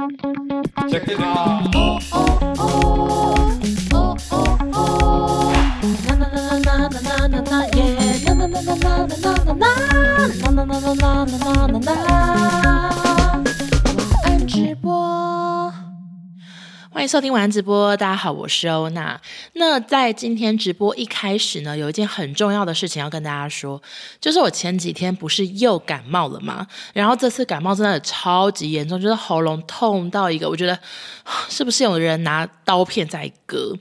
Check it out. 欢迎收听晚安直播，大家好，我是欧娜。那在今天直播一开始呢，有一件很重要的事情要跟大家说，就是我前几天不是又感冒了吗？然后这次感冒真的超级严重，就是喉咙痛到一个，我觉得 是不是有人拿刀片在割？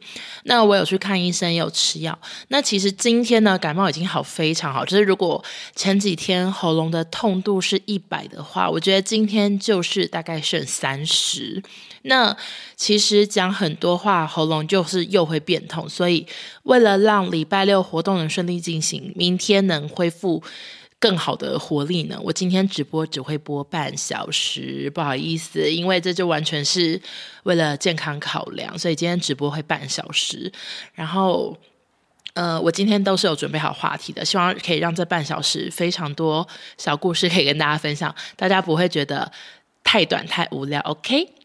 那我有去看医生，也有吃药。那其实今天呢，感冒已经好非常好，就是如果前几天喉咙的痛度是一百的话，我觉得今天就是大概剩三十。那其实讲很多话，喉咙就是又会变痛，所以为了让礼拜六活动能顺利进行，明天能恢复更好的活力呢，我今天直播只会播半小时，不好意思，因为这就完全是为了健康考量，所以今天直播会半小时。然后，呃，我今天都是有准备好话题的，希望可以让这半小时非常多小故事可以跟大家分享，大家不会觉得太短太无聊，OK？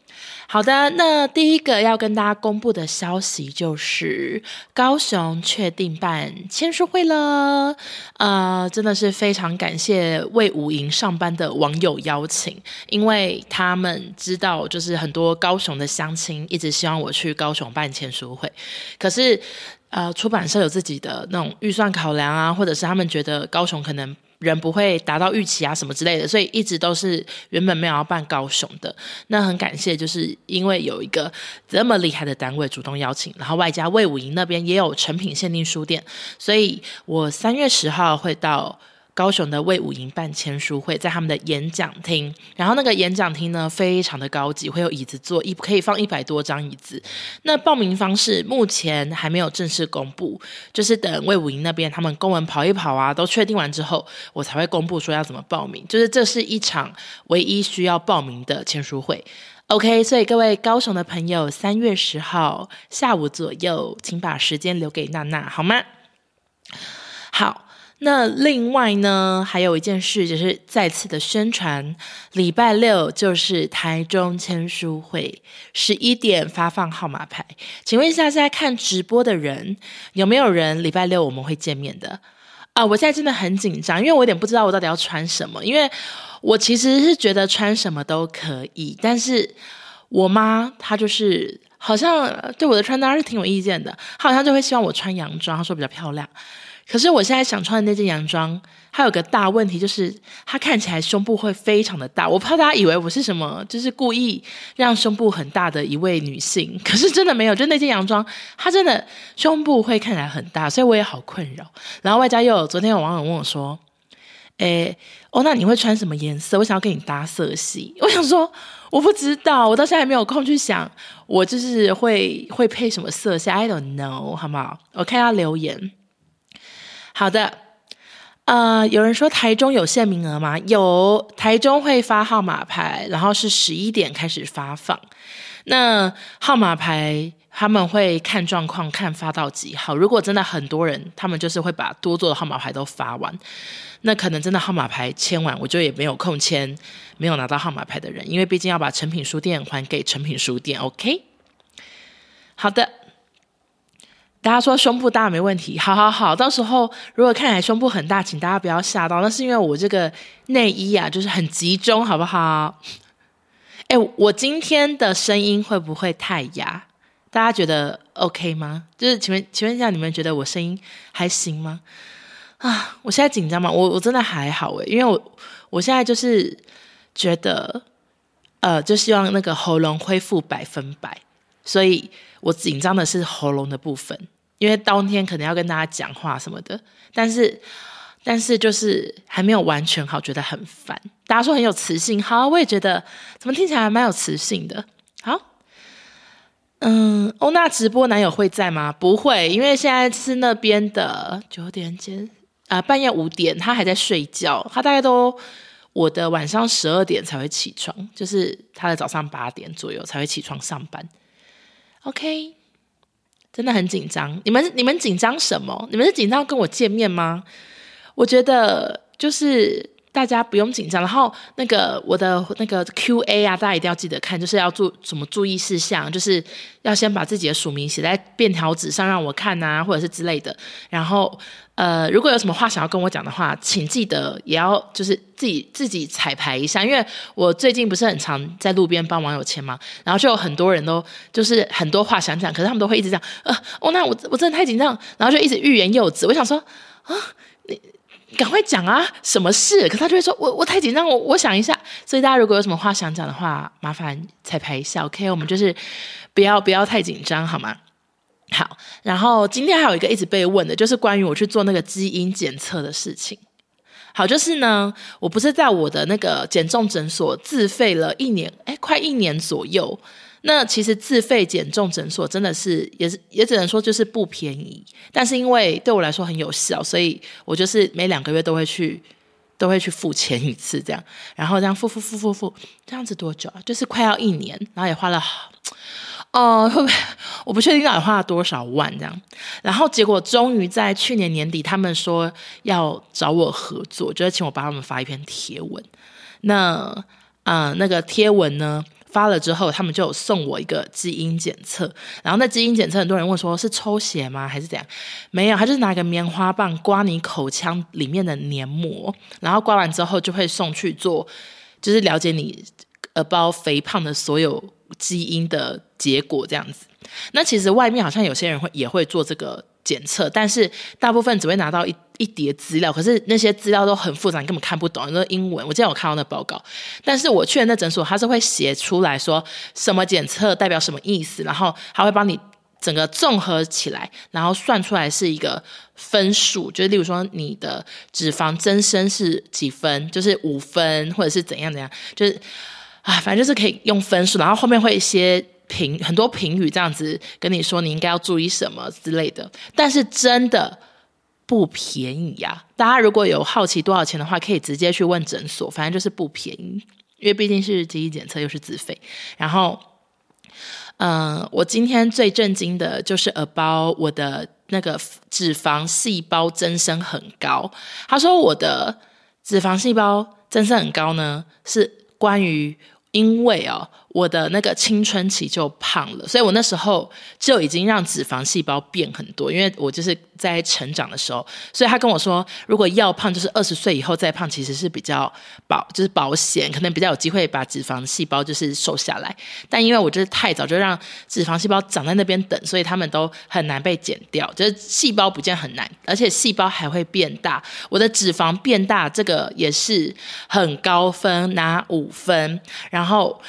好的，那第一个要跟大家公布的消息就是高雄确定办签书会了。呃，真的是非常感谢卫武营上班的网友邀请，因为他们知道就是很多高雄的乡亲一直希望我去高雄办签书会，可是呃出版社有自己的那种预算考量啊，或者是他们觉得高雄可能。人不会达到预期啊，什么之类的，所以一直都是原本没有要办高雄的。那很感谢，就是因为有一个这么厉害的单位主动邀请，然后外加魏武营那边也有成品限定书店，所以我三月十号会到。高雄的魏武营办签书会，在他们的演讲厅，然后那个演讲厅呢，非常的高级，会有椅子坐，一可以放一百多张椅子。那报名方式目前还没有正式公布，就是等魏武营那边他们公文跑一跑啊，都确定完之后，我才会公布说要怎么报名。就是这是一场唯一需要报名的签书会。OK，所以各位高雄的朋友，三月十号下午左右，请把时间留给娜娜，好吗？好。那另外呢，还有一件事，就是再次的宣传，礼拜六就是台中签书会，十一点发放号码牌。请问一下，在看直播的人有没有人礼拜六我们会见面的？啊，我现在真的很紧张，因为我有点不知道我到底要穿什么，因为我其实是觉得穿什么都可以，但是我妈她就是好像对我的穿搭是挺有意见的，她好像就会希望我穿洋装，她说比较漂亮。可是我现在想穿的那件洋装，它有个大问题，就是它看起来胸部会非常的大。我怕大家以为我是什么，就是故意让胸部很大的一位女性。可是真的没有，就那件洋装，它真的胸部会看起来很大，所以我也好困扰。然后外加又有昨天有网友问我说：“诶，哦，那你会穿什么颜色？我想要跟你搭色系。”我想说我不知道，我到现在还没有空去想，我就是会会配什么色系，I don't know，好不好？我看下留言。好的，呃，有人说台中有限名额吗？有，台中会发号码牌，然后是十一点开始发放。那号码牌他们会看状况，看发到几号。如果真的很多人，他们就是会把多做的号码牌都发完。那可能真的号码牌签完，我就也没有空签没有拿到号码牌的人，因为毕竟要把成品书店还给成品书店。OK，好的。大家说胸部大没问题，好好好，到时候如果看起来胸部很大，请大家不要吓到，那是因为我这个内衣啊，就是很集中，好不好？哎，我今天的声音会不会太哑？大家觉得 OK 吗？就是请问，请问一下，你们觉得我声音还行吗？啊，我现在紧张吗？我我真的还好诶，因为我我现在就是觉得，呃，就希望那个喉咙恢复百分百，所以我紧张的是喉咙的部分。因为当天可能要跟大家讲话什么的，但是但是就是还没有完全好，觉得很烦。大家说很有磁性，好，我也觉得怎么听起来还蛮有磁性的。好，嗯，欧娜直播男友会在吗？不会，因为现在是那边的九点间啊、半夜五点，他还在睡觉。他大概都我的晚上十二点才会起床，就是他的早上八点左右才会起床上班。OK。真的很紧张，你们你们紧张什么？你们是紧张跟我见面吗？我觉得就是大家不用紧张。然后那个我的那个 Q&A 啊，大家一定要记得看，就是要注什么注意事项，就是要先把自己的署名写在便条纸上让我看啊，或者是之类的。然后呃，如果有什么话想要跟我讲的话，请记得也要就是自己自己彩排一下，因为我最近不是很常在路边帮网友签嘛，然后就有很多人都就是很多话想讲，可是他们都会一直讲，呃，哦，那我我真的太紧张，然后就一直欲言又止。我想说啊，你。赶快讲啊！什么事？可他就会说：“我我太紧张，我我想一下。”所以大家如果有什么话想讲的话，麻烦彩排一下，OK？我们就是不要不要太紧张，好吗？好。然后今天还有一个一直被问的，就是关于我去做那个基因检测的事情。好，就是呢，我不是在我的那个减重诊所自费了一年，哎，快一年左右。那其实自费减重诊所真的是也是也只能说就是不便宜，但是因为对我来说很有效，所以我就是每两个月都会去都会去付钱一次这样，然后这样付付付付付，这样子多久啊？就是快要一年，然后也花了哦，会不会我不确定到底花了多少万这样，然后结果终于在去年年底，他们说要找我合作，就是请我帮他们发一篇贴文。那啊、那个贴文呢？发了之后，他们就送我一个基因检测。然后那基因检测，很多人问说是抽血吗？还是怎样？没有，他就是拿一个棉花棒刮你口腔里面的黏膜，然后刮完之后就会送去做，就是了解你呃包肥胖的所有基因的结果这样子。那其实外面好像有些人会也会做这个检测，但是大部分只会拿到一。一叠资料，可是那些资料都很复杂，你根本看不懂，那英文。我之前有看到那报告，但是我去的那诊所，他是会写出来说什么检测代表什么意思，然后他会帮你整个综合起来，然后算出来是一个分数，就是例如说你的脂肪增生是几分，就是五分或者是怎样怎样，就是啊，反正就是可以用分数，然后后面会一些评很多评语这样子跟你说你应该要注意什么之类的，但是真的。不便宜呀！大家如果有好奇多少钱的话，可以直接去问诊所，反正就是不便宜，因为毕竟是基因检测又是自费。然后，嗯、我今天最震惊的就是 about 我的那个脂肪细胞增生很高。他说我的脂肪细胞增生很高呢，是关于因为哦。我的那个青春期就胖了，所以我那时候就已经让脂肪细胞变很多，因为我就是在成长的时候，所以他跟我说，如果要胖，就是二十岁以后再胖，其实是比较保，就是保险，可能比较有机会把脂肪细胞就是瘦下来。但因为我就是太早就让脂肪细胞长在那边等，所以他们都很难被减掉，就是细胞不见很难，而且细胞还会变大。我的脂肪变大，这个也是很高分，拿五分，然后。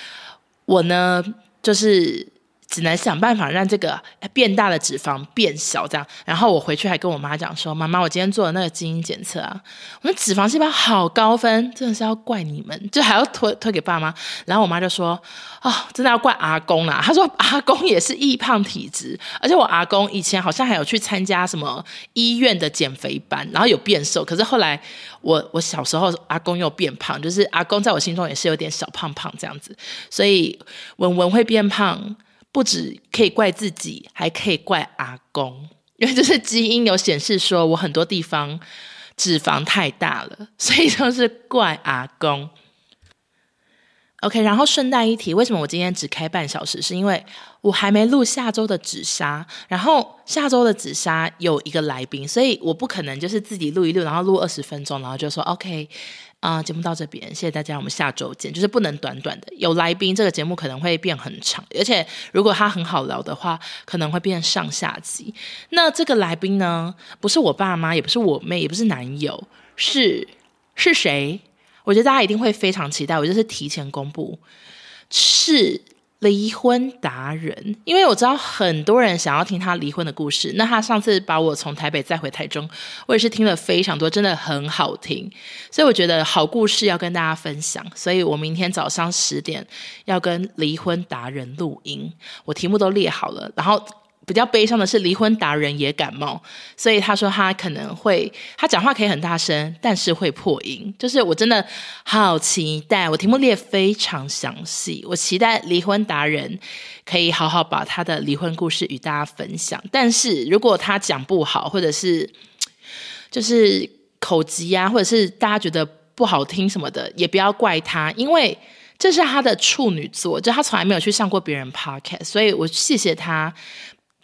我呢，就是只能想办法让这个变大的脂肪变小，这样。然后我回去还跟我妈讲说：“妈妈，我今天做的那个基因检测啊，我们脂肪细胞好高分，真的是要怪你们，就还要推 推给爸妈。”然后我妈就说：“哦，真的要怪阿公啦。”她说：“阿公也是易胖体质，而且我阿公以前好像还有去参加什么医院的减肥班，然后有变瘦。可是后来。”我我小时候阿公又变胖，就是阿公在我心中也是有点小胖胖这样子，所以文文会变胖，不止可以怪自己，还可以怪阿公，因为就是基因有显示说我很多地方脂肪太大了，所以就是怪阿公。OK，然后顺带一提，为什么我今天只开半小时？是因为我还没录下周的紫砂，然后下周的紫砂有一个来宾，所以我不可能就是自己录一录，然后录二十分钟，然后就说 OK，啊、呃，节目到这边，谢谢大家，我们下周见。就是不能短短的，有来宾这个节目可能会变很长，而且如果他很好聊的话，可能会变上下集。那这个来宾呢，不是我爸妈，也不是我妹，也不是男友，是是谁？我觉得大家一定会非常期待，我就是提前公布，是离婚达人，因为我知道很多人想要听他离婚的故事。那他上次把我从台北载回台中，我也是听了非常多，真的很好听。所以我觉得好故事要跟大家分享，所以我明天早上十点要跟离婚达人录音，我题目都列好了，然后。比较悲伤的是，离婚达人也感冒，所以他说他可能会，他讲话可以很大声，但是会破音。就是我真的好期待，我题目列非常详细，我期待离婚达人可以好好把他的离婚故事与大家分享。但是如果他讲不好，或者是就是口疾啊，或者是大家觉得不好听什么的，也不要怪他，因为这是他的处女作，就他从来没有去上过别人 podcast，所以我谢谢他，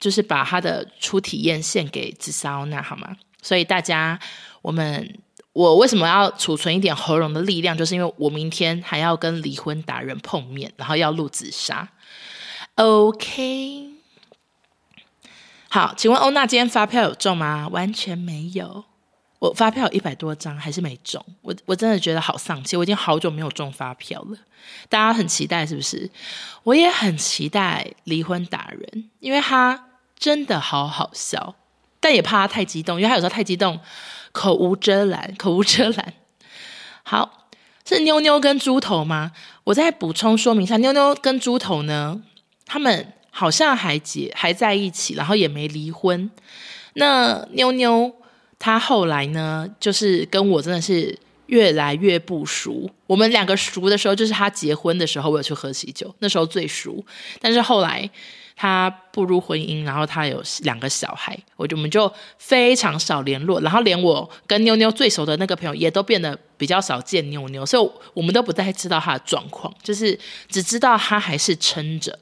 就是把他的初体验献给紫砂欧娜，好吗？所以大家，我们我为什么要储存一点喉咙的力量，就是因为我明天还要跟离婚达人碰面，然后要录紫砂。OK，好，请问欧娜今天发票有中吗？完全没有，我发票有一百多张还是没中，我我真的觉得好丧气，我已经好久没有中发票了。大家很期待是不是？我也很期待离婚达人，因为他真的好好笑，但也怕他太激动，因为他有时候太激动，口无遮拦，口无遮拦。好，是妞妞跟猪头吗？我再补充说明一下，妞妞跟猪头呢？他们好像还结还在一起，然后也没离婚。那妞妞她后来呢，就是跟我真的是越来越不熟。我们两个熟的时候，就是她结婚的时候，我有去喝喜酒，那时候最熟。但是后来他步入婚姻，然后他有两个小孩，我就我们就非常少联络。然后连我跟妞妞最熟的那个朋友，也都变得比较少见妞妞，所以我们都不太知道她的状况，就是只知道她还是撑着。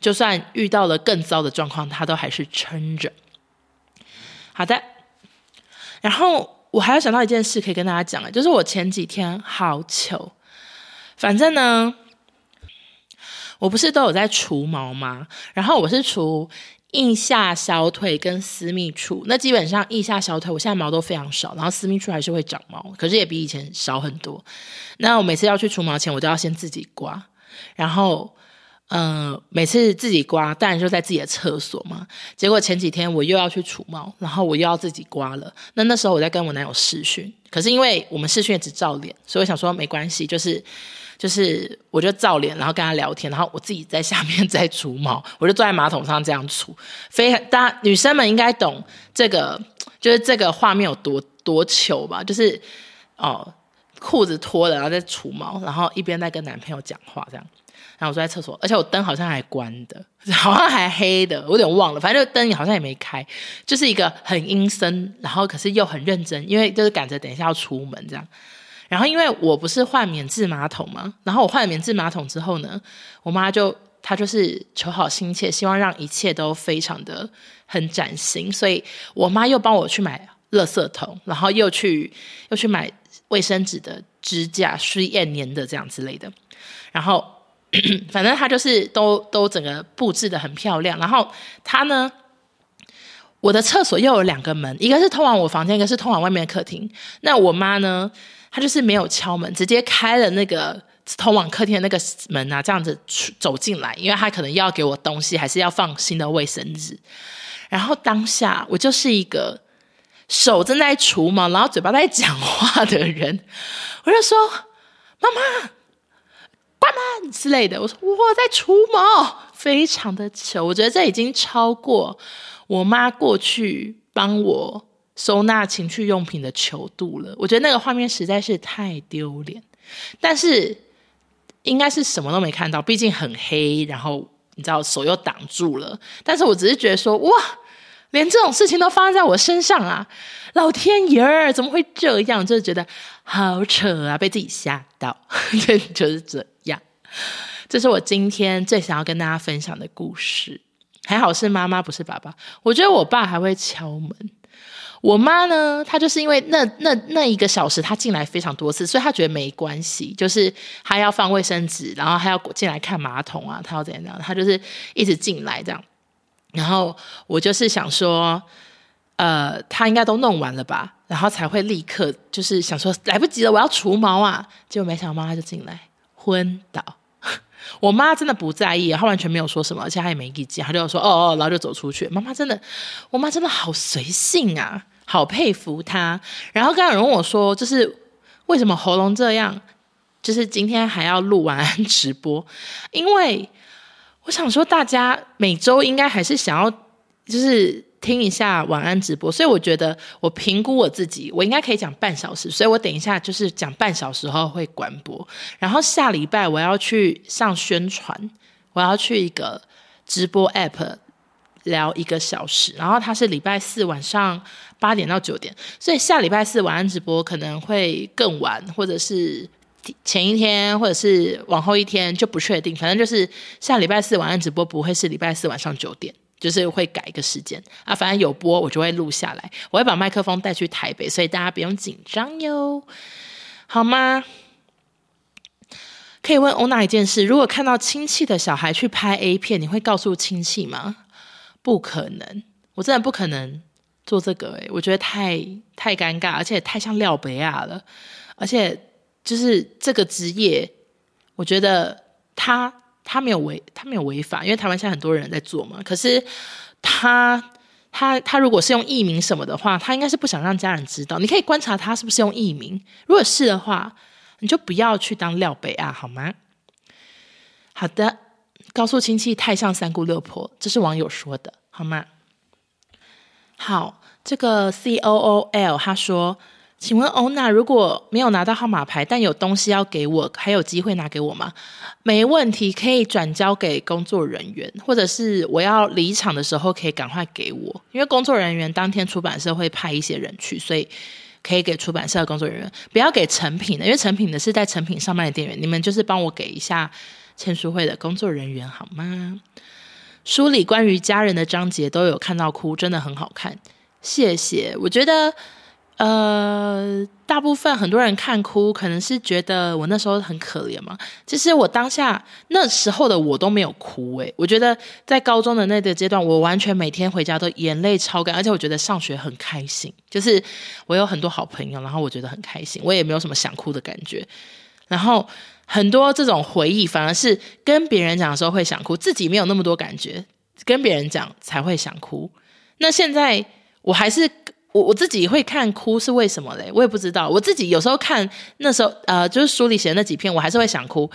就算遇到了更糟的状况，他都还是撑着。好的，然后我还要想到一件事可以跟大家讲，就是我前几天好糗，反正呢，我不是都有在除毛吗？然后我是除腋下、小腿跟私密处，那基本上腋下、小腿我现在毛都非常少，然后私密处还是会长毛，可是也比以前少很多。那我每次要去除毛前，我都要先自己刮，然后。嗯、每次自己刮，当然就在自己的厕所嘛。结果前几天我又要去除毛，然后我又要自己刮了。那那时候我在跟我男友视讯，可是因为我们视讯只照脸，所以我想说没关系，就是就是我就照脸，然后跟他聊天，然后我自己在下面 在除毛，我就坐在马桶上这样除。非常，大女生们应该懂这个，就是这个画面有多多糗吧？就是哦，裤子脱了，然后在除毛，然后一边在跟男朋友讲话这样。然后我坐在厕所，而且我灯好像还关的，好像还黑的，我有点忘了。反正灯好像也没开，就是一个很阴森，然后可是又很认真，因为就是赶着等一下要出门这样。然后因为我不是换免治马桶嘛，然后我换了免治马桶之后呢，我妈就她就是求好心切，希望让一切都非常的很崭新，所以我妈又帮我去买垃圾桶，然后又去又去买卫生纸的支架、水压粘的这样之类的，然后。反正他就是都都整个布置得很漂亮，然后他呢，我的厕所又有两个门，一个是通往我房间，一个是通往外面的客厅。那我妈呢，他就是没有敲门，直接开了那个通往客厅的那个门啊，这样子走进来，因为他可能要给我东西，还是要放新的卫生纸。然后当下我就是一个手正在除毛，然后嘴巴在讲话的人，我就说：“妈妈。”关门之类的，我说我在除毛，非常的糗。我觉得这已经超过我妈过去帮我收纳情趣用品的球度了。我觉得那个画面实在是太丢脸，但是应该是什么都没看到，毕竟很黑，然后你知道手又挡住了。但是我只是觉得说，哇，连这种事情都发生在我身上啊！老天爷，怎么会这样？就是觉得好扯啊，被自己吓到，对，就是这样。这是我今天最想要跟大家分享的故事。还好是妈妈，不是爸爸。我觉得我爸还会敲门。我妈呢，她就是因为那那那一个小时，她进来非常多次，所以她觉得没关系。就是她要放卫生纸，然后她要进来看马桶啊，她要怎样怎样，她就是一直进来这样。然后我就是想说，呃，她应该都弄完了吧，然后才会立刻就是想说来不及了，我要除毛啊。结果没想到妈妈就进来昏倒。我妈真的不在意，她完全没有说什么，而且她也没意见，她就说哦哦，然后就走出去。妈妈真的，我妈真的好随性啊，好佩服她。然后刚刚有人问我说，就是为什么喉咙这样？就是今天还要录晚安直播，因为我想说，大家每周应该还是想要，就是。听一下晚安直播，所以我觉得我评估我自己，我应该可以讲半小时，所以我等一下就是讲半小时后会关播，然后下礼拜我要去上宣传，我要去一个直播 app 聊一个小时，然后他是礼拜四晚上八点到九点，所以下礼拜四晚安直播可能会更晚，或者是前一天，或者是往后一天就不确定。反正就是下礼拜四晚安直播不会是礼拜四晚上九点，就是会改一个时间啊。反正有播我就会录下来，我会把麦克风带去台北，所以大家不用紧张哟，好吗？可以问欧娜一件事：如果看到亲戚的小孩去拍 A 片，你会告诉亲戚吗？不可能，我真的不可能做这个。诶，我觉得太太尴尬，而且太像廖北亚了。而且就是这个职业，我觉得他他没有违他没有违法，因为台湾现在很多人在做嘛。可是他他他如果是用艺名什么的话，他应该是不想让家人知道。你可以观察他是不是用艺名，如果是的话。你就不要去当廖北啊，好吗？好的，告诉亲戚太像三姑六婆，这是网友说的，好吗？好，这个 C O O L 他说，请问欧娜，如果没有拿到号码牌，但有东西要给我，还有机会拿给我吗？没问题，可以转交给工作人员，或者是我要离场的时候可以赶快给我，因为工作人员当天出版社会派一些人去，所以。可以给出版社的工作人员，不要给成品的，因为成品的是在成品上班的店员。你们就是帮我给一下签书会的工作人员好吗？书里关于家人的章节都有看到哭，真的很好看，谢谢。我觉得。呃，大部分很多人看哭，可能是觉得我那时候很可怜嘛。其实我当下那时候的我都没有哭诶，我觉得在高中的那个阶段，我完全每天回家都眼泪超干，而且我觉得上学很开心，就是我有很多好朋友，然后我觉得很开心，我也没有什么想哭的感觉。然后很多这种回忆，反而是跟别人讲的时候会想哭，自己没有那么多感觉，跟别人讲才会想哭。那现在我还是。我我自己会看哭是为什么嘞？我也不知道。我自己有时候看那时候呃，就是书里写的那几篇，我还是会想哭。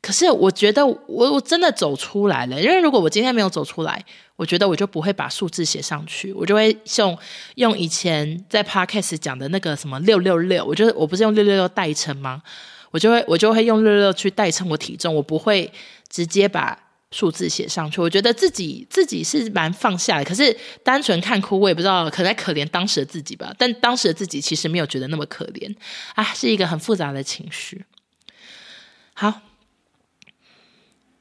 可是我觉得我我真的走出来了，因为如果我今天没有走出来，我觉得我就不会把数字写上去，我就会用用以前在 Podcast 讲的那个什么六六六，我就是我不是用六六六代称吗？我就会我就会用六六六去代称我体重，我不会直接把。数字写上去，我觉得自己自己是蛮放下的。可是单纯看哭，我也不知道，可能在可怜当时的自己吧。但当时的自己其实没有觉得那么可怜啊，是一个很复杂的情绪。好，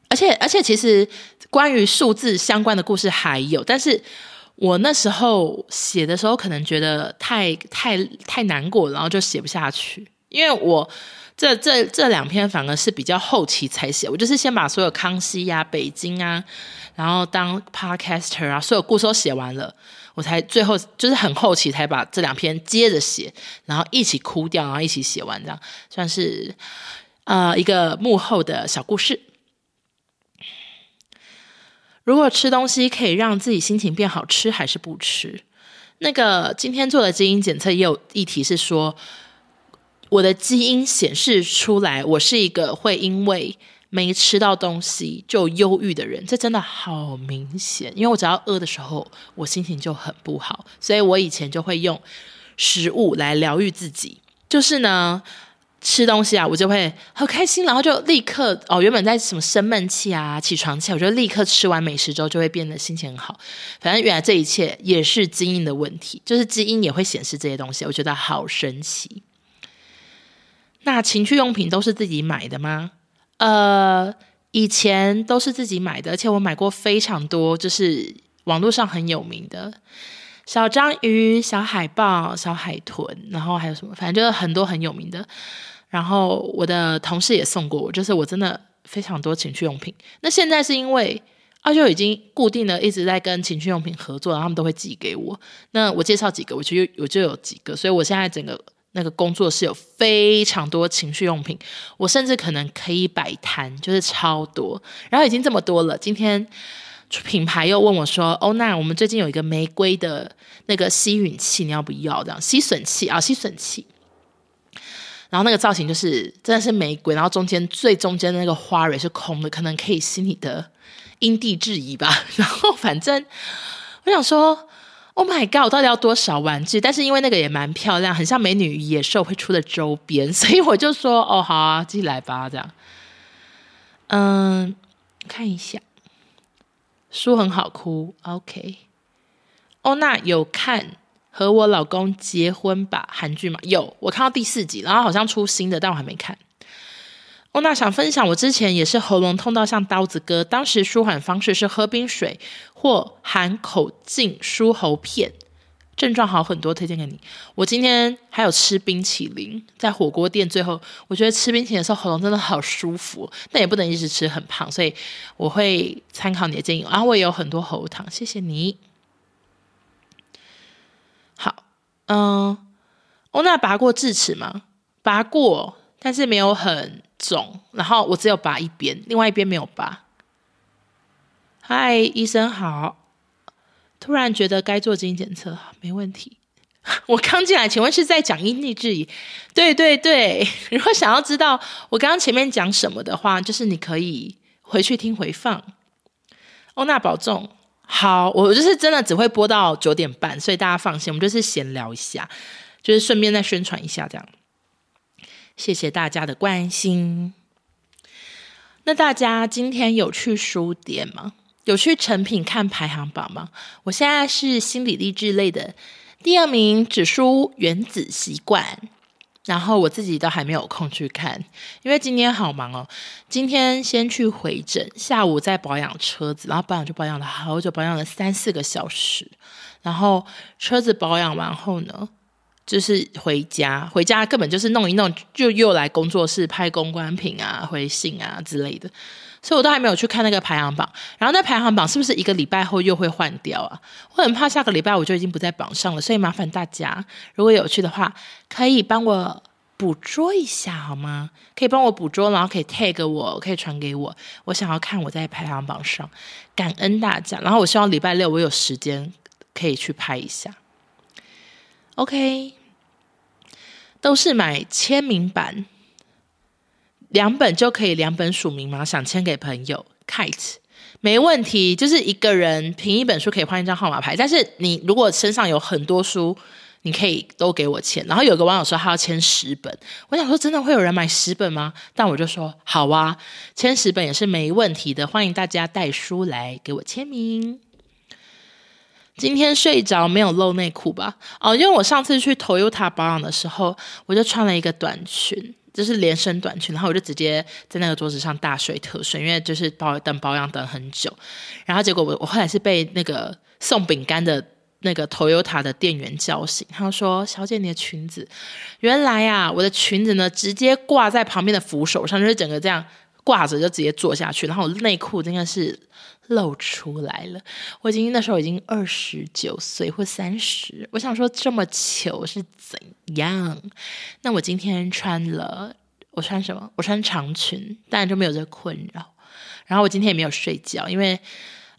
而且而且，其实关于数字相关的故事还有，但是我那时候写的时候，可能觉得太太太难过，然后就写不下去，因为我。这这这两篇反而是比较后期才写，我就是先把所有康熙呀、北京啊，然后当 podcaster 啊，所有故事都写完了，我才最后就是很后期才把这两篇接着写，然后一起哭掉，然后一起写完，这样算是呃一个幕后的小故事。如果吃东西可以让自己心情变好，吃还是不吃？那个今天做的基因检测也有议题是说。我的基因显示出来，我是一个会因为没吃到东西就忧郁的人，这真的好明显。因为我只要饿的时候，我心情就很不好，所以我以前就会用食物来疗愈自己。就是呢，吃东西啊，我就会好开心，然后就立刻哦，原本在什么生闷气啊、起床气，我就立刻吃完美食之后就会变得心情很好。反正原来这一切也是基因的问题，就是基因也会显示这些东西，我觉得好神奇。那情趣用品都是自己买的吗？呃，以前都是自己买的，而且我买过非常多，就是网络上很有名的小章鱼、小海豹、小海豚，然后还有什么，反正就是很多很有名的。然后我的同事也送过我，就是我真的非常多情趣用品。那现在是因为啊，就已经固定的一直在跟情趣用品合作，然后他们都会寄给我。那我介绍几个，我就我就有几个，所以我现在整个。那个工作室有非常多情趣用品，我甚至可能可以摆摊，就是超多。然后已经这么多了，今天品牌又问我说：“欧娜，我们最近有一个玫瑰的那个吸吮器，你要不要？这样吸吮器啊，吸吮器。然后那个造型就是真的是玫瑰，然后中间最中间的那个花蕊是空的，可能可以吸你的因地制宜吧。然后反正我想说。” Oh my god！我到底要多少玩具？但是因为那个也蛮漂亮，很像美女与野兽会出的周边，所以我就说哦，好啊，继续来吧，这样。嗯，看一下，书很好哭。OK，欧娜有看和我老公结婚吧韩剧吗？有，我看到第四集，然后好像出新的，但我还没看。欧娜想分享，我之前也是喉咙痛到像刀子割，当时舒缓方式是喝冰水或含口径舒喉片，症状好很多，推荐给你。我今天还有吃冰淇淋，在火锅店，最后我觉得吃冰淇淋的时候喉咙真的好舒服，但也不能一直吃很胖，所以我会参考你的建议。然后我也有很多喉糖，谢谢你。好，嗯，欧娜拔过智齿吗？拔过，但是没有很。肿，然后我只有拔一边，另外一边没有拔。嗨，医生好。突然觉得该做基因检测，没问题。我刚进来，请问是在讲因地质疑？对对对，如果想要知道我刚刚前面讲什么的话，就是你可以回去听回放。欧娜保重。好，我就是真的只会播到九点半，所以大家放心，我们就是闲聊一下，就是顺便再宣传一下这样。谢谢大家的关心。那大家今天有去书店吗？有去成品看排行榜吗？我现在是心理励志类的第二名，指书《原子习惯》，然后我自己都还没有空去看，因为今天好忙哦。今天先去回诊，下午再保养车子，然后保养就保养了好久，保养了三四个小时。然后车子保养完后呢，就是回家，回家根本就是弄一弄，就又来工作室拍公关品啊、回信啊之类的，所以我都还没有去看那个排行榜。然后那排行榜是不是一个礼拜后又会换掉啊？我很怕下个礼拜我就已经不在榜上了，所以麻烦大家如果有去的话，可以帮我捕捉一下好吗？可以帮我捕捉，然后可以 tag 我，可以传给我，我想要看我在排行榜上，感恩大家。然后我希望礼拜六我有时间可以去拍一下。OK。都是买签名版，两本就可以两本署名吗？想签给朋友，Kite 没问题，就是一个人凭一本书可以换一张号码牌。但是你如果身上有很多书，你可以都给我签。然后有个网友说他要签十本，我想说真的会有人买十本吗？但我就说好啊，签十本也是没问题的，欢迎大家带书来给我签名。今天睡着没有露内裤吧？哦，因为我上次去 Toyota 保养的时候，我就穿了一个短裙，就是连身短裙，然后我就直接在那个桌子上大睡特睡，因为就是保等保养等很久，然后结果我我后来是被那个送饼干的那个 Toyota 的店员叫醒，他说：“小姐，你的裙子，原来啊，我的裙子呢直接挂在旁边的扶手上，就是整个这样挂着就直接坐下去，然后我内裤真的是。”露出来了，我已经那时候已经二十九岁或三十，我想说这么糗是怎样？那我今天穿了，我穿什么？我穿长裙，当然就没有这困扰。然后我今天也没有睡觉，因为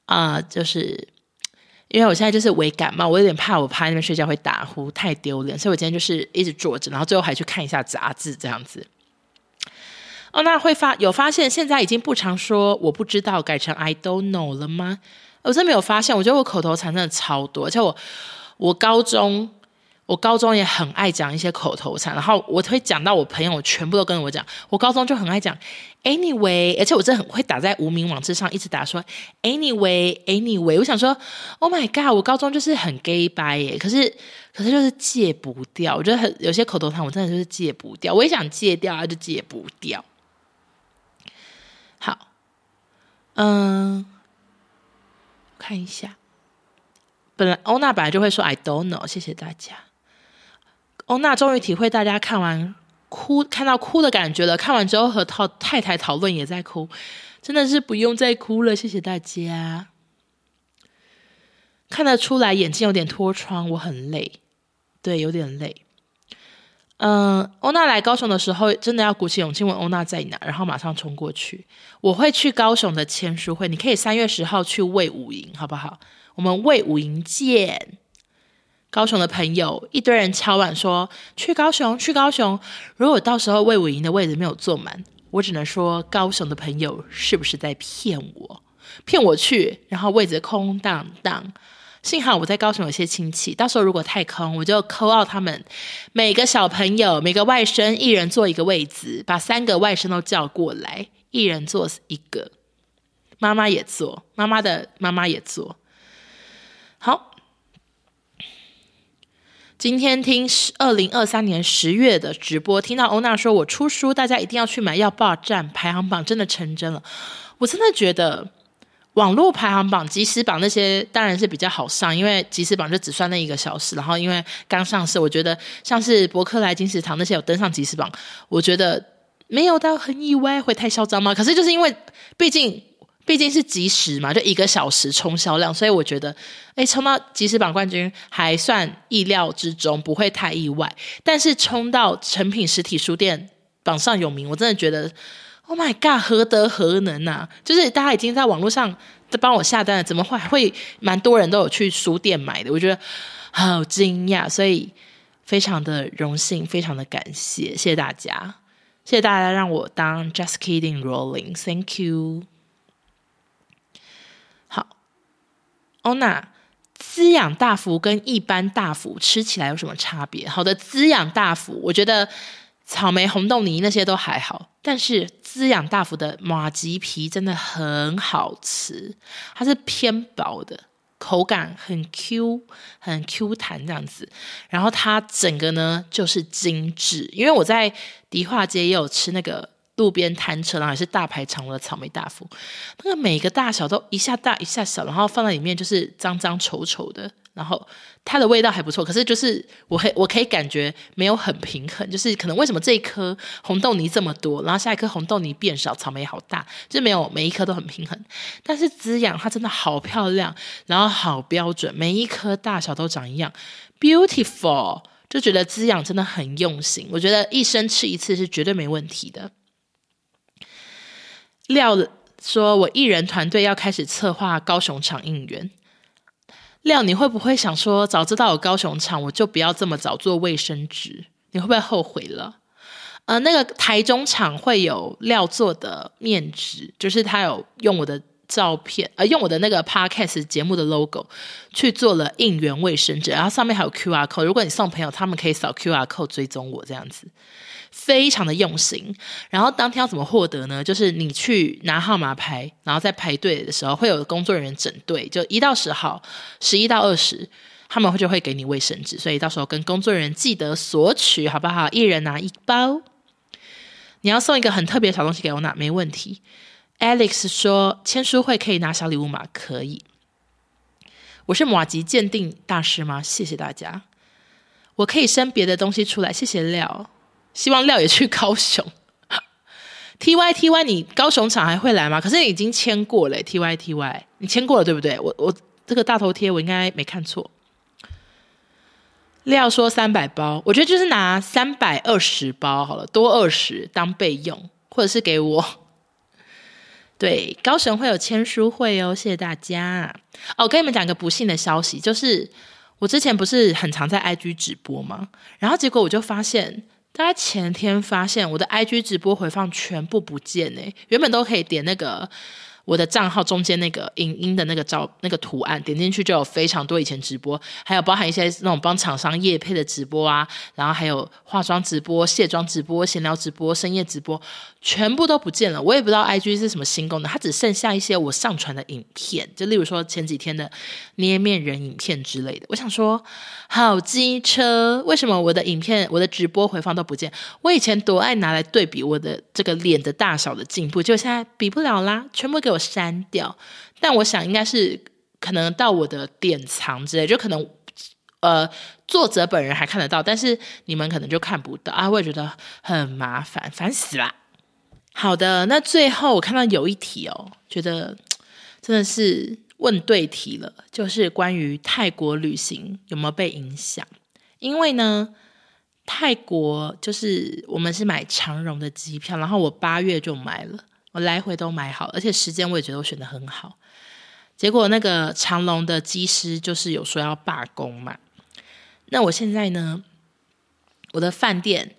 啊、就是因为我现在就是微感冒，我有点怕我趴那边睡觉会打呼，太丢脸，所以我今天就是一直坐着，然后最后还去看一下杂志，这样子。哦，那会发有发现，现在已经不常说我不知道，改成 I don't know 了吗？我真没有发现，我觉得我口头禅真的超多，而且我我高中我高中也很爱讲一些口头禅，然后我会讲到我朋友全部都跟我讲，我高中就很爱讲 anyway，而且我真的很会打在无名网志上，一直打说 anyway anyway，我想说 Oh my god，我高中就是很 gay 掰耶，可是可是就是戒不掉，我觉得很有些口头禅我真的就是戒不掉，我也想戒掉，就戒不掉。好，嗯，看一下。本来欧娜本来就会说 “I don't know”，谢谢大家。欧娜终于体会大家看完哭、看到哭的感觉了。看完之后和太太太讨论也在哭，真的是不用再哭了。谢谢大家。看得出来眼睛有点脱窗，我很累，对，有点累。嗯，欧娜来高雄的时候，真的要鼓起勇气问欧娜在哪，然后马上冲过去。我会去高雄的签书会，你可以三月十号去魏武营，好不好？我们魏武营见。高雄的朋友，一堆人敲碗说去高雄，去高雄。如果到时候魏武营的位置没有坐满，我只能说高雄的朋友是不是在骗我？骗我去，然后位置空荡荡。幸好我在高雄有些亲戚，到时候如果太空，我就 call out 他们每个小朋友、每个外甥一人坐一个位子，把三个外甥都叫过来，一人坐一个。妈妈也坐，妈妈的妈妈也坐。好，今天听二零二三年十月的直播，听到欧娜说我出书，大家一定要去买，要霸占排行榜，真的成真了。我真的觉得网络排行榜、即时榜那些当然是比较好上，因为即时榜就只算那一个小时。然后因为刚上市，我觉得像是博客来、金石堂那些有登上即时榜，我觉得没有到很意外，会太嚣张吗？可是就是因为毕竟。毕竟是即时嘛，就一个小时冲销量，所以我觉得，哎，冲到即时榜冠军还算意料之中，不会太意外。但是冲到成品实体书店榜上有名，我真的觉得，Oh my God，何德何能啊！就是大家已经在网络上都帮我下单了，怎么会会蛮多人都有去书店买的？我觉得好惊讶，所以非常的荣幸，非常的感谢，谢谢大家，谢谢大家让我当 Just Kidding Rolling，Thank you。好欧娜，滋养大福跟一般大福吃起来有什么差别？好的，滋养大福，我觉得草莓红豆泥那些都还好，但是滋养大福的马吉皮真的很好吃，它是偏薄的，口感很 Q，很 Q 弹这样子，然后它整个呢就是精致，因为我在迪化街也有吃那个。路边摊车，然后也是大排长龙的草莓大福，那个每个大小都一下大一下小，然后放在里面就是脏脏丑丑的，然后它的味道还不错，可是就是我可我可以感觉没有很平衡，就是可能为什么这一颗红豆泥这么多，然后下一颗红豆泥变少，草莓好大，就没有每一颗都很平衡。但是滋养它真的好漂亮，然后好标准，每一颗大小都长一样，beautiful，就觉得滋养真的很用心，我觉得一生吃一次是绝对没问题的。廖说：“我艺人团队要开始策划高雄场应援。廖，你会不会想说，早知道有高雄场，我就不要这么早做卫生纸？你会不会后悔了？呃，那个台中场会有廖做的面纸，就是他有用我的照片，呃，用我的那个 podcast 节目的 logo 去做了应援卫生纸，然后上面还有 QR code，如果你送朋友，他们可以扫 QR code 追踪我这样子。”非常的用心，然后当天要怎么获得呢？就是你去拿号码牌，然后在排队的时候会有工作人员整队，就一到十号，十一到二十，他们会就会给你卫生纸，所以到时候跟工作人员记得索取，好不好？一人拿一包。你要送一个很特别的小东西给我拿，没问题。Alex 说签书会可以拿小礼物吗？可以。我是麻糬鉴定大师吗？谢谢大家。我可以生别的东西出来，谢谢廖。希望廖也去高雄。T Y T Y，你高雄场还会来吗？可是你已经签过了。T Y T Y，你签过了对不对？我我这个大头贴我应该没看错。廖说三百包，我觉得就是拿三百二十包好了，多二十当备用，或者是给我。对，高雄会有签书会哦，谢谢大家。哦，我跟你们讲个不幸的消息，就是我之前不是很常在 I G 直播吗？然后结果我就发现。大家前天发现我的 IG 直播回放全部不见哎，原本都可以点那个。我的账号中间那个影音的那个照那个图案，点进去就有非常多以前直播，还有包含一些那种帮厂商业配的直播啊，然后还有化妆直播、卸妆直播、闲聊直播、深夜直播，全部都不见了。我也不知道 IG 是什么新功能，它只剩下一些我上传的影片，就例如说前几天的捏面人影片之类的。我想说，好机车，为什么我的影片、我的直播回放都不见？我以前多爱拿来对比我的这个脸的大小的进步，就现在比不了啦，全部给我删掉，但我想应该是可能到我的典藏之类，就可能呃作者本人还看得到，但是你们可能就看不到啊，我也觉得很麻烦，烦死啦。好的，那最后我看到有一题哦，觉得真的是问对题了，就是关于泰国旅行有没有被影响？因为呢，泰国就是我们是买长荣的机票，然后我八月就买了。我来回都买好，而且时间我也觉得我选得很好。结果那个长龙的机师就是有说要罢工嘛。那我现在呢，我的饭店，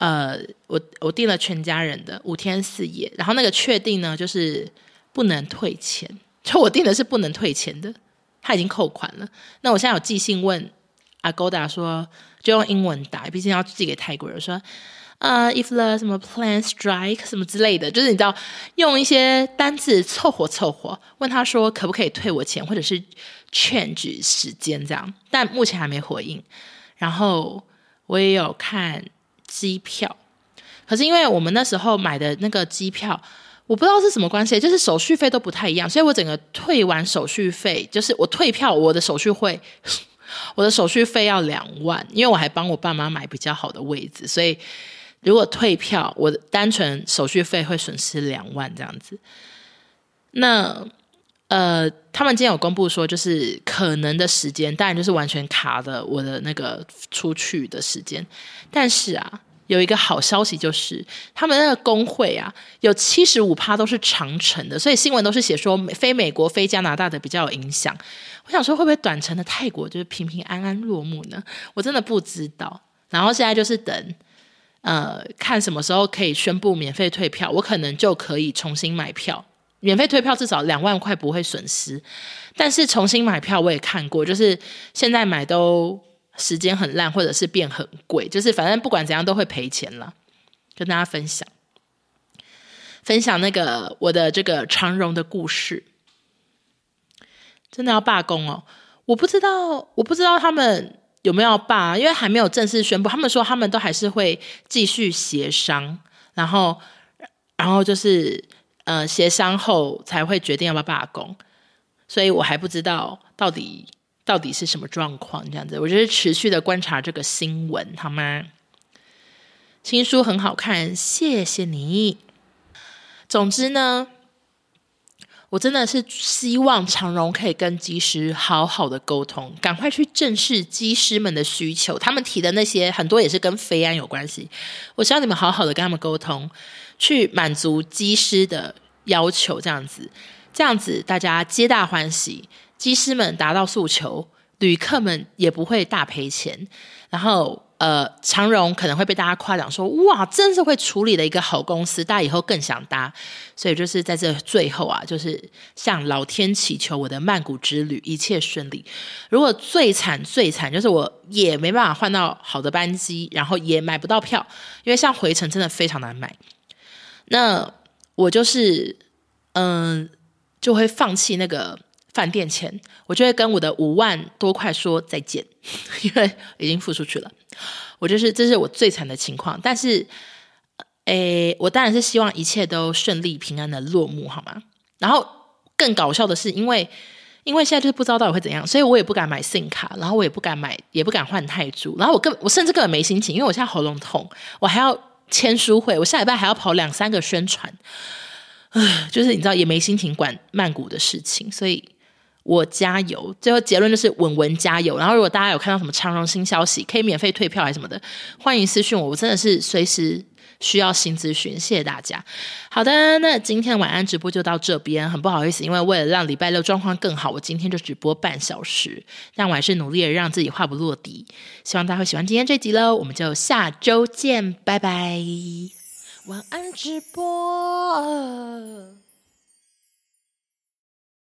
呃，我我订了全家人的五天四夜，然后那个确定呢，就是不能退钱。就我订的是不能退钱的，他已经扣款了。那我现在有寄信问 Agoda 说，就用英文打，毕竟要寄给泰国人说。呃，if the 什么 plan strike 什么之类的，就是你知道用一些单字凑合凑合，问他说可不可以退我钱，或者是 change 时间这样，但目前还没回应。然后我也有看机票，可是因为我们那时候买的那个机票，我不知道是什么关系，就是手续费都不太一样，所以我整个退完手续费，就是我退票，我的手续费。我的手续费要两万，因为我还帮我爸妈买比较好的位置，所以如果退票，我单纯手续费会损失两万这样子。那呃，他们今天有公布说，就是可能的时间，当然就是完全卡的我的那个出去的时间，但是啊。有一个好消息，就是他们那个工会啊，有七十五趴都是长程的，所以新闻都是写说非美国、非加拿大的比较有影响。我想说，会不会短程的泰国就是平平安安落幕呢？我真的不知道。然后现在就是等，呃，看什么时候可以宣布免费退票，我可能就可以重新买票。免费退票至少两万块不会损失，但是重新买票我也看过，就是现在买都。时间很烂，或者是变很贵，就是反正不管怎样都会赔钱了。跟大家分享，分享那个我的这个长荣的故事，真的要罢工哦！我不知道，我不知道他们有没有罢，因为还没有正式宣布。他们说他们都还是会继续协商，然后，然后就是呃协商后才会决定要不要罢工，所以我还不知道到底。到底是什么状况？这样子，我就是持续的观察这个新闻，好吗？新书很好看，谢谢你。总之呢，我真的是希望长荣可以跟机师好好的沟通，赶快去正视机师们的需求。他们提的那些很多也是跟飞安有关系，我希望你们好好的跟他们沟通，去满足机师的要求，这样子，这样子大家皆大欢喜。机师们达到诉求，旅客们也不会大赔钱。然后，呃，长荣可能会被大家夸奖说：“哇，真是会处理的一个好公司，大家以后更想搭。”所以，就是在这最后啊，就是向老天祈求我的曼谷之旅一切顺利。如果最惨最惨，就是我也没办法换到好的班机，然后也买不到票，因为像回程真的非常难买。那我就是，嗯、就会放弃那个。饭店钱，我就会跟我的五万多块说再见，因为已经付出去了。我就是，这是我最惨的情况。但是，诶，我当然是希望一切都顺利平安的落幕，好吗？然后更搞笑的是，因为因为现在就是不知道到底会怎样，所以我也不敢买 SIM 卡，然后我也不敢买，也不敢换泰铢，然后我根我甚至根本没心情，因为我现在喉咙痛，我还要签书会，我下礼拜还要跑两三个宣传，唉，就是你知道也没心情管曼谷的事情，所以。我加油，最后结论就是稳稳加油。然后，如果大家有看到什么长荣新消息，可以免费退票还是什么的，欢迎私讯我。我真的是随时需要新资讯，谢谢大家。好的，那今天晚安直播就到这边。很不好意思，因为为了让礼拜六状况更好，我今天就只播半小时，但我还是努力的让自己话不落地。希望大家会喜欢今天这集喽，我们就下周见，拜拜。晚安直播。